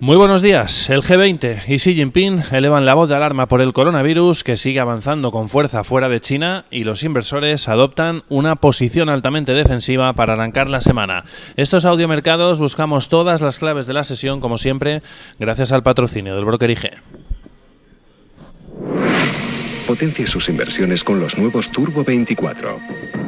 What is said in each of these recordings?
Muy buenos días. El G20 y Xi Jinping elevan la voz de alarma por el coronavirus que sigue avanzando con fuerza fuera de China y los inversores adoptan una posición altamente defensiva para arrancar la semana. Estos audiomercados buscamos todas las claves de la sesión, como siempre, gracias al patrocinio del broker IG. Potencie sus inversiones con los nuevos Turbo 24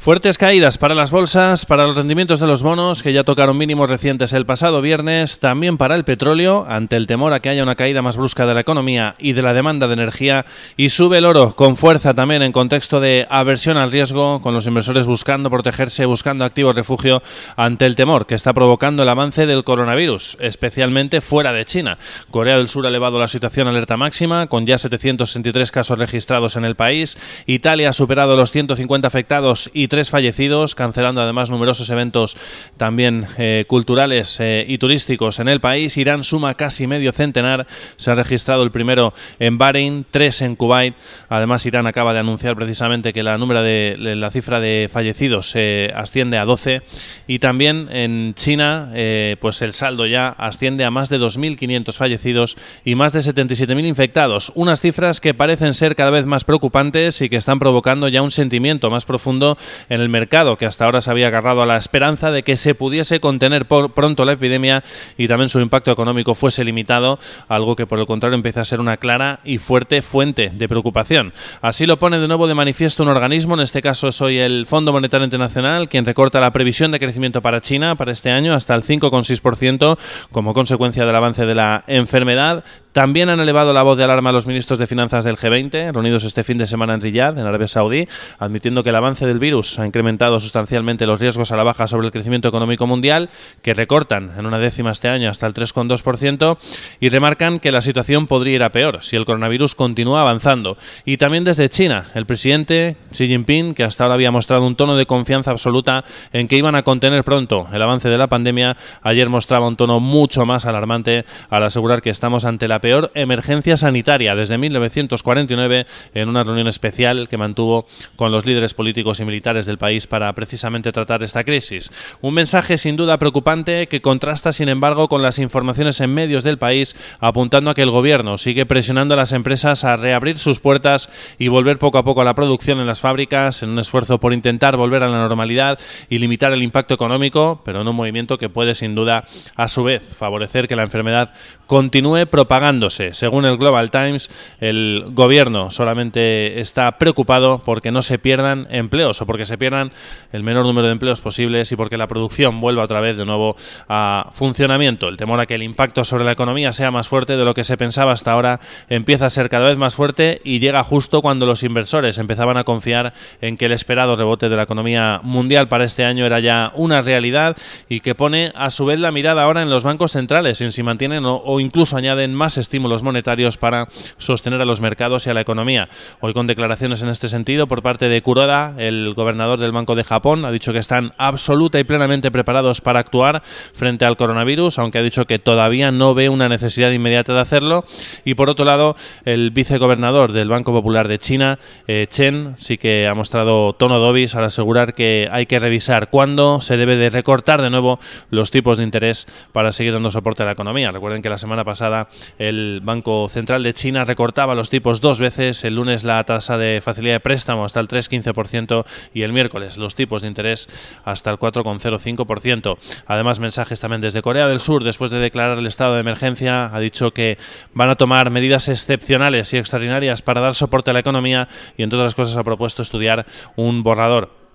Fuertes caídas para las bolsas, para los rendimientos de los bonos, que ya tocaron mínimos recientes el pasado viernes, también para el petróleo, ante el temor a que haya una caída más brusca de la economía y de la demanda de energía, y sube el oro con fuerza también en contexto de aversión al riesgo, con los inversores buscando protegerse, buscando activo refugio ante el temor que está provocando el avance del coronavirus, especialmente fuera de China. Corea del Sur ha elevado la situación a alerta máxima, con ya 763 casos registrados en el país. Italia ha superado los 150 afectados y tres fallecidos, cancelando además numerosos eventos también eh, culturales eh, y turísticos en el país. Irán suma casi medio centenar. Se ha registrado el primero en Bahrein, tres en Kuwait. Además, Irán acaba de anunciar precisamente que la, número de, la cifra de fallecidos se asciende a 12. Y también en China, eh, pues el saldo ya asciende a más de 2.500 fallecidos y más de 77.000 infectados. Unas cifras que parecen ser cada vez más preocupantes y que están provocando ya un sentimiento más profundo en el mercado, que hasta ahora se había agarrado a la esperanza de que se pudiese contener por pronto la epidemia y también su impacto económico fuese limitado, algo que por el contrario empieza a ser una clara y fuerte fuente de preocupación. Así lo pone de nuevo de manifiesto un organismo, en este caso soy el Fondo Monetario Internacional, quien recorta la previsión de crecimiento para China para este año hasta el 5,6% como consecuencia del avance de la enfermedad. También han elevado la voz de alarma a los ministros de Finanzas del G20, reunidos este fin de semana en Riyadh, en Arabia Saudí, admitiendo que el avance del virus ha incrementado sustancialmente los riesgos a la baja sobre el crecimiento económico mundial, que recortan en una décima este año hasta el 3,2%, y remarcan que la situación podría ir a peor si el coronavirus continúa avanzando. Y también desde China, el presidente Xi Jinping, que hasta ahora había mostrado un tono de confianza absoluta en que iban a contener pronto el avance de la pandemia, ayer mostraba un tono mucho más alarmante al asegurar que estamos ante la peor emergencia sanitaria desde 1949 en una reunión especial que mantuvo con los líderes políticos y militares del país para precisamente tratar esta crisis. Un mensaje sin duda preocupante que contrasta, sin embargo, con las informaciones en medios del país apuntando a que el gobierno sigue presionando a las empresas a reabrir sus puertas y volver poco a poco a la producción en las fábricas en un esfuerzo por intentar volver a la normalidad y limitar el impacto económico, pero en un movimiento que puede sin duda a su vez favorecer que la enfermedad continúe propagándose. Según el Global Times, el gobierno solamente está preocupado porque no se pierdan empleos o porque se pierdan el menor número de empleos posibles y porque la producción vuelva otra vez de nuevo a funcionamiento. El temor a que el impacto sobre la economía sea más fuerte de lo que se pensaba hasta ahora empieza a ser cada vez más fuerte y llega justo cuando los inversores empezaban a confiar en que el esperado rebote de la economía mundial para este año era ya una realidad y que pone a su vez la mirada ahora en los bancos centrales en si mantienen o, o incluso añaden más estímulos monetarios para sostener a los mercados y a la economía. Hoy con declaraciones en este sentido por parte de Kuroda, el gobernador del Banco de Japón ha dicho que están absoluta y plenamente preparados para actuar frente al coronavirus, aunque ha dicho que todavía no ve una necesidad inmediata de hacerlo. Y por otro lado, el vicegobernador del Banco Popular de China, eh, Chen, sí que ha mostrado tono dobis al asegurar que hay que revisar cuándo se debe de recortar de nuevo los tipos de interés para seguir dando soporte a la economía. Recuerden que la semana pasada el Banco Central de China recortaba los tipos dos veces, el lunes la tasa de facilidad de préstamo hasta el 3,15% y el miércoles los tipos de interés hasta el 4,05%. Además, mensajes también desde Corea del Sur, después de declarar el estado de emergencia, ha dicho que van a tomar medidas excepcionales y extraordinarias para dar soporte a la economía y, entre otras cosas, ha propuesto estudiar un borrador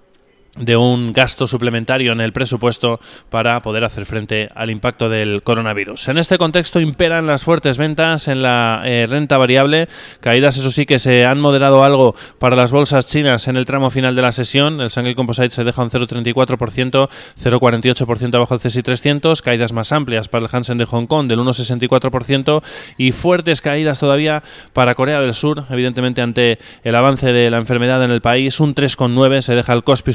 de un gasto suplementario en el presupuesto para poder hacer frente al impacto del coronavirus. En este contexto imperan las fuertes ventas en la eh, renta variable, caídas eso sí que se han moderado algo para las bolsas chinas en el tramo final de la sesión, el Shanghai Composite se deja un 0,34%, 0,48% abajo el CSI 300, caídas más amplias para el Hansen de Hong Kong del 1,64% y fuertes caídas todavía para Corea del Sur, evidentemente ante el avance de la enfermedad en el país, un 3,9 se deja el Kospi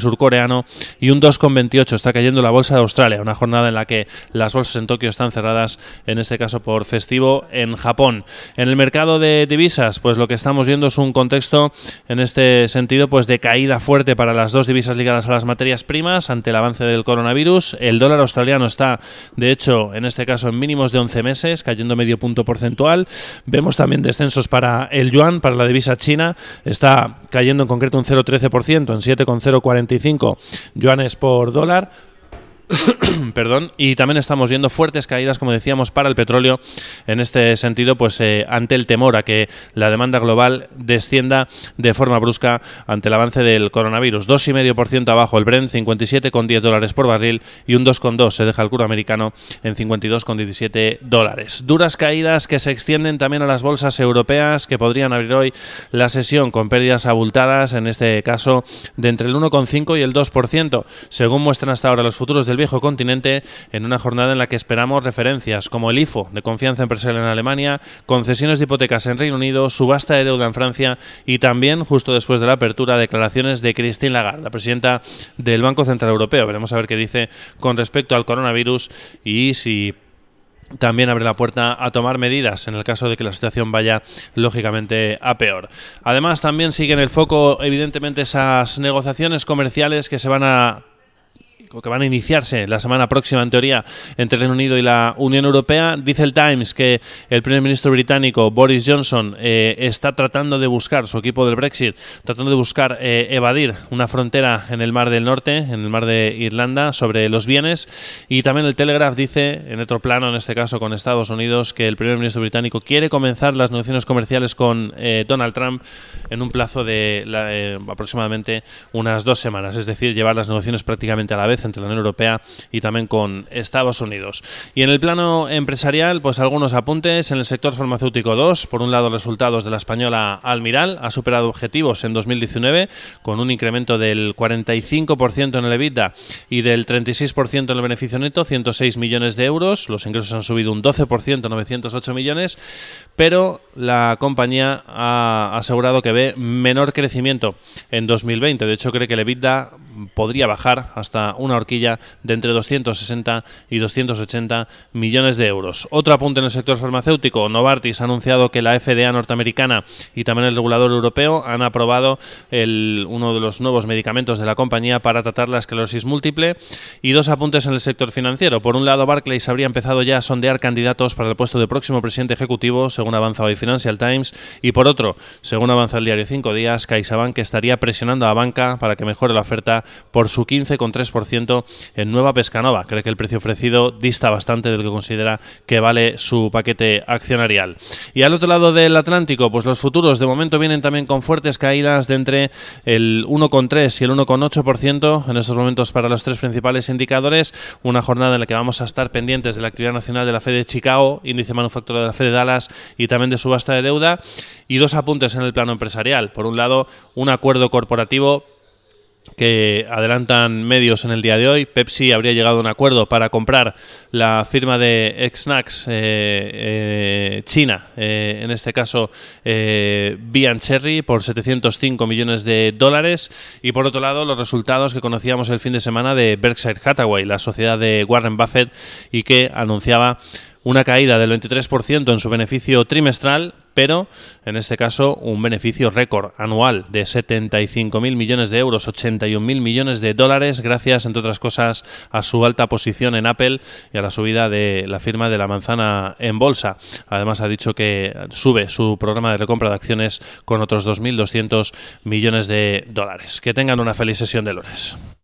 Y un 2,28 está cayendo la bolsa de Australia, una jornada en la que las bolsas en Tokio están cerradas, en este caso por festivo en Japón. En el mercado de divisas, pues lo que estamos viendo es un contexto en este sentido pues de caída fuerte para las dos divisas ligadas a las materias primas ante el avance del coronavirus. El dólar australiano está, de hecho, en este caso en mínimos de 11 meses, cayendo medio punto porcentual. Vemos también descensos para el yuan, para la divisa china, está cayendo en concreto un 0,13% en 7,045 yuanes por dólar. Perdón, y también estamos viendo fuertes caídas, como decíamos, para el petróleo. En este sentido, pues eh, ante el temor a que la demanda global descienda de forma brusca ante el avance del coronavirus. 2,5% abajo el Brent, 57,10 dólares por barril y un 2,2 se deja el curo americano en 52,17 dólares. Duras caídas que se extienden también a las bolsas europeas que podrían abrir hoy la sesión con pérdidas abultadas, en este caso de entre el 1,5 y el 2%, según muestran hasta ahora los futuros del viejo continente en una jornada en la que esperamos referencias como el IFO de confianza empresarial en Alemania, concesiones de hipotecas en Reino Unido, subasta de deuda en Francia y también, justo después de la apertura, declaraciones de Christine Lagarde, la presidenta del Banco Central Europeo. Veremos a ver qué dice con respecto al coronavirus y si también abre la puerta a tomar medidas en el caso de que la situación vaya lógicamente a peor. Además, también sigue en el foco, evidentemente, esas negociaciones comerciales que se van a que van a iniciarse la semana próxima, en teoría, entre Reino Unido y la Unión Europea. Dice el Times que el primer ministro británico Boris Johnson eh, está tratando de buscar, su equipo del Brexit, tratando de buscar eh, evadir una frontera en el Mar del Norte, en el Mar de Irlanda, sobre los bienes. Y también el Telegraph dice, en otro plano, en este caso con Estados Unidos, que el primer ministro británico quiere comenzar las negociaciones comerciales con eh, Donald Trump en un plazo de aproximadamente unas dos semanas, es decir, llevar las negociaciones prácticamente a la vez entre la Unión Europea y también con Estados Unidos. Y en el plano empresarial, pues algunos apuntes. En el sector farmacéutico 2, por un lado, resultados de la española Almiral ha superado objetivos en 2019 con un incremento del 45% en el EBITDA y del 36% en el beneficio neto, 106 millones de euros. Los ingresos han subido un 12%, 908 millones, pero la compañía ha asegurado que ve menor crecimiento en 2020. De hecho, cree que el EBITDA podría bajar hasta un una horquilla de entre 260 y 280 millones de euros. Otro apunte en el sector farmacéutico, Novartis ha anunciado que la FDA norteamericana y también el regulador europeo han aprobado el, uno de los nuevos medicamentos de la compañía para tratar la esclerosis múltiple. Y dos apuntes en el sector financiero. Por un lado, Barclays habría empezado ya a sondear candidatos para el puesto de próximo presidente ejecutivo, según avanza hoy Financial Times. Y por otro, según avanza el diario 5 días, CaixaBank estaría presionando a banca para que mejore la oferta por su 15,3% en Nueva Pescanova. Cree que el precio ofrecido dista bastante del que considera que vale su paquete accionarial. Y al otro lado del Atlántico, pues los futuros de momento vienen también con fuertes caídas de entre el 1,3 y el 1,8% en estos momentos para los tres principales indicadores. Una jornada en la que vamos a estar pendientes de la actividad nacional de la Fed de Chicago, índice manufacturero de la Fed de Dallas y también de subasta de deuda. Y dos apuntes en el plano empresarial. Por un lado, un acuerdo corporativo que adelantan medios en el día de hoy. Pepsi habría llegado a un acuerdo para comprar la firma de Xnacks eh, eh, China, eh, en este caso eh, Cherry, por 705 millones de dólares. Y por otro lado, los resultados que conocíamos el fin de semana de Berkshire Hathaway, la sociedad de Warren Buffett, y que anunciaba una caída del 23% en su beneficio trimestral, pero en este caso un beneficio récord anual de 75.000 millones de euros, 81.000 millones de dólares, gracias, entre otras cosas, a su alta posición en Apple y a la subida de la firma de la manzana en bolsa. Además, ha dicho que sube su programa de recompra de acciones con otros 2.200 millones de dólares. Que tengan una feliz sesión de lunes.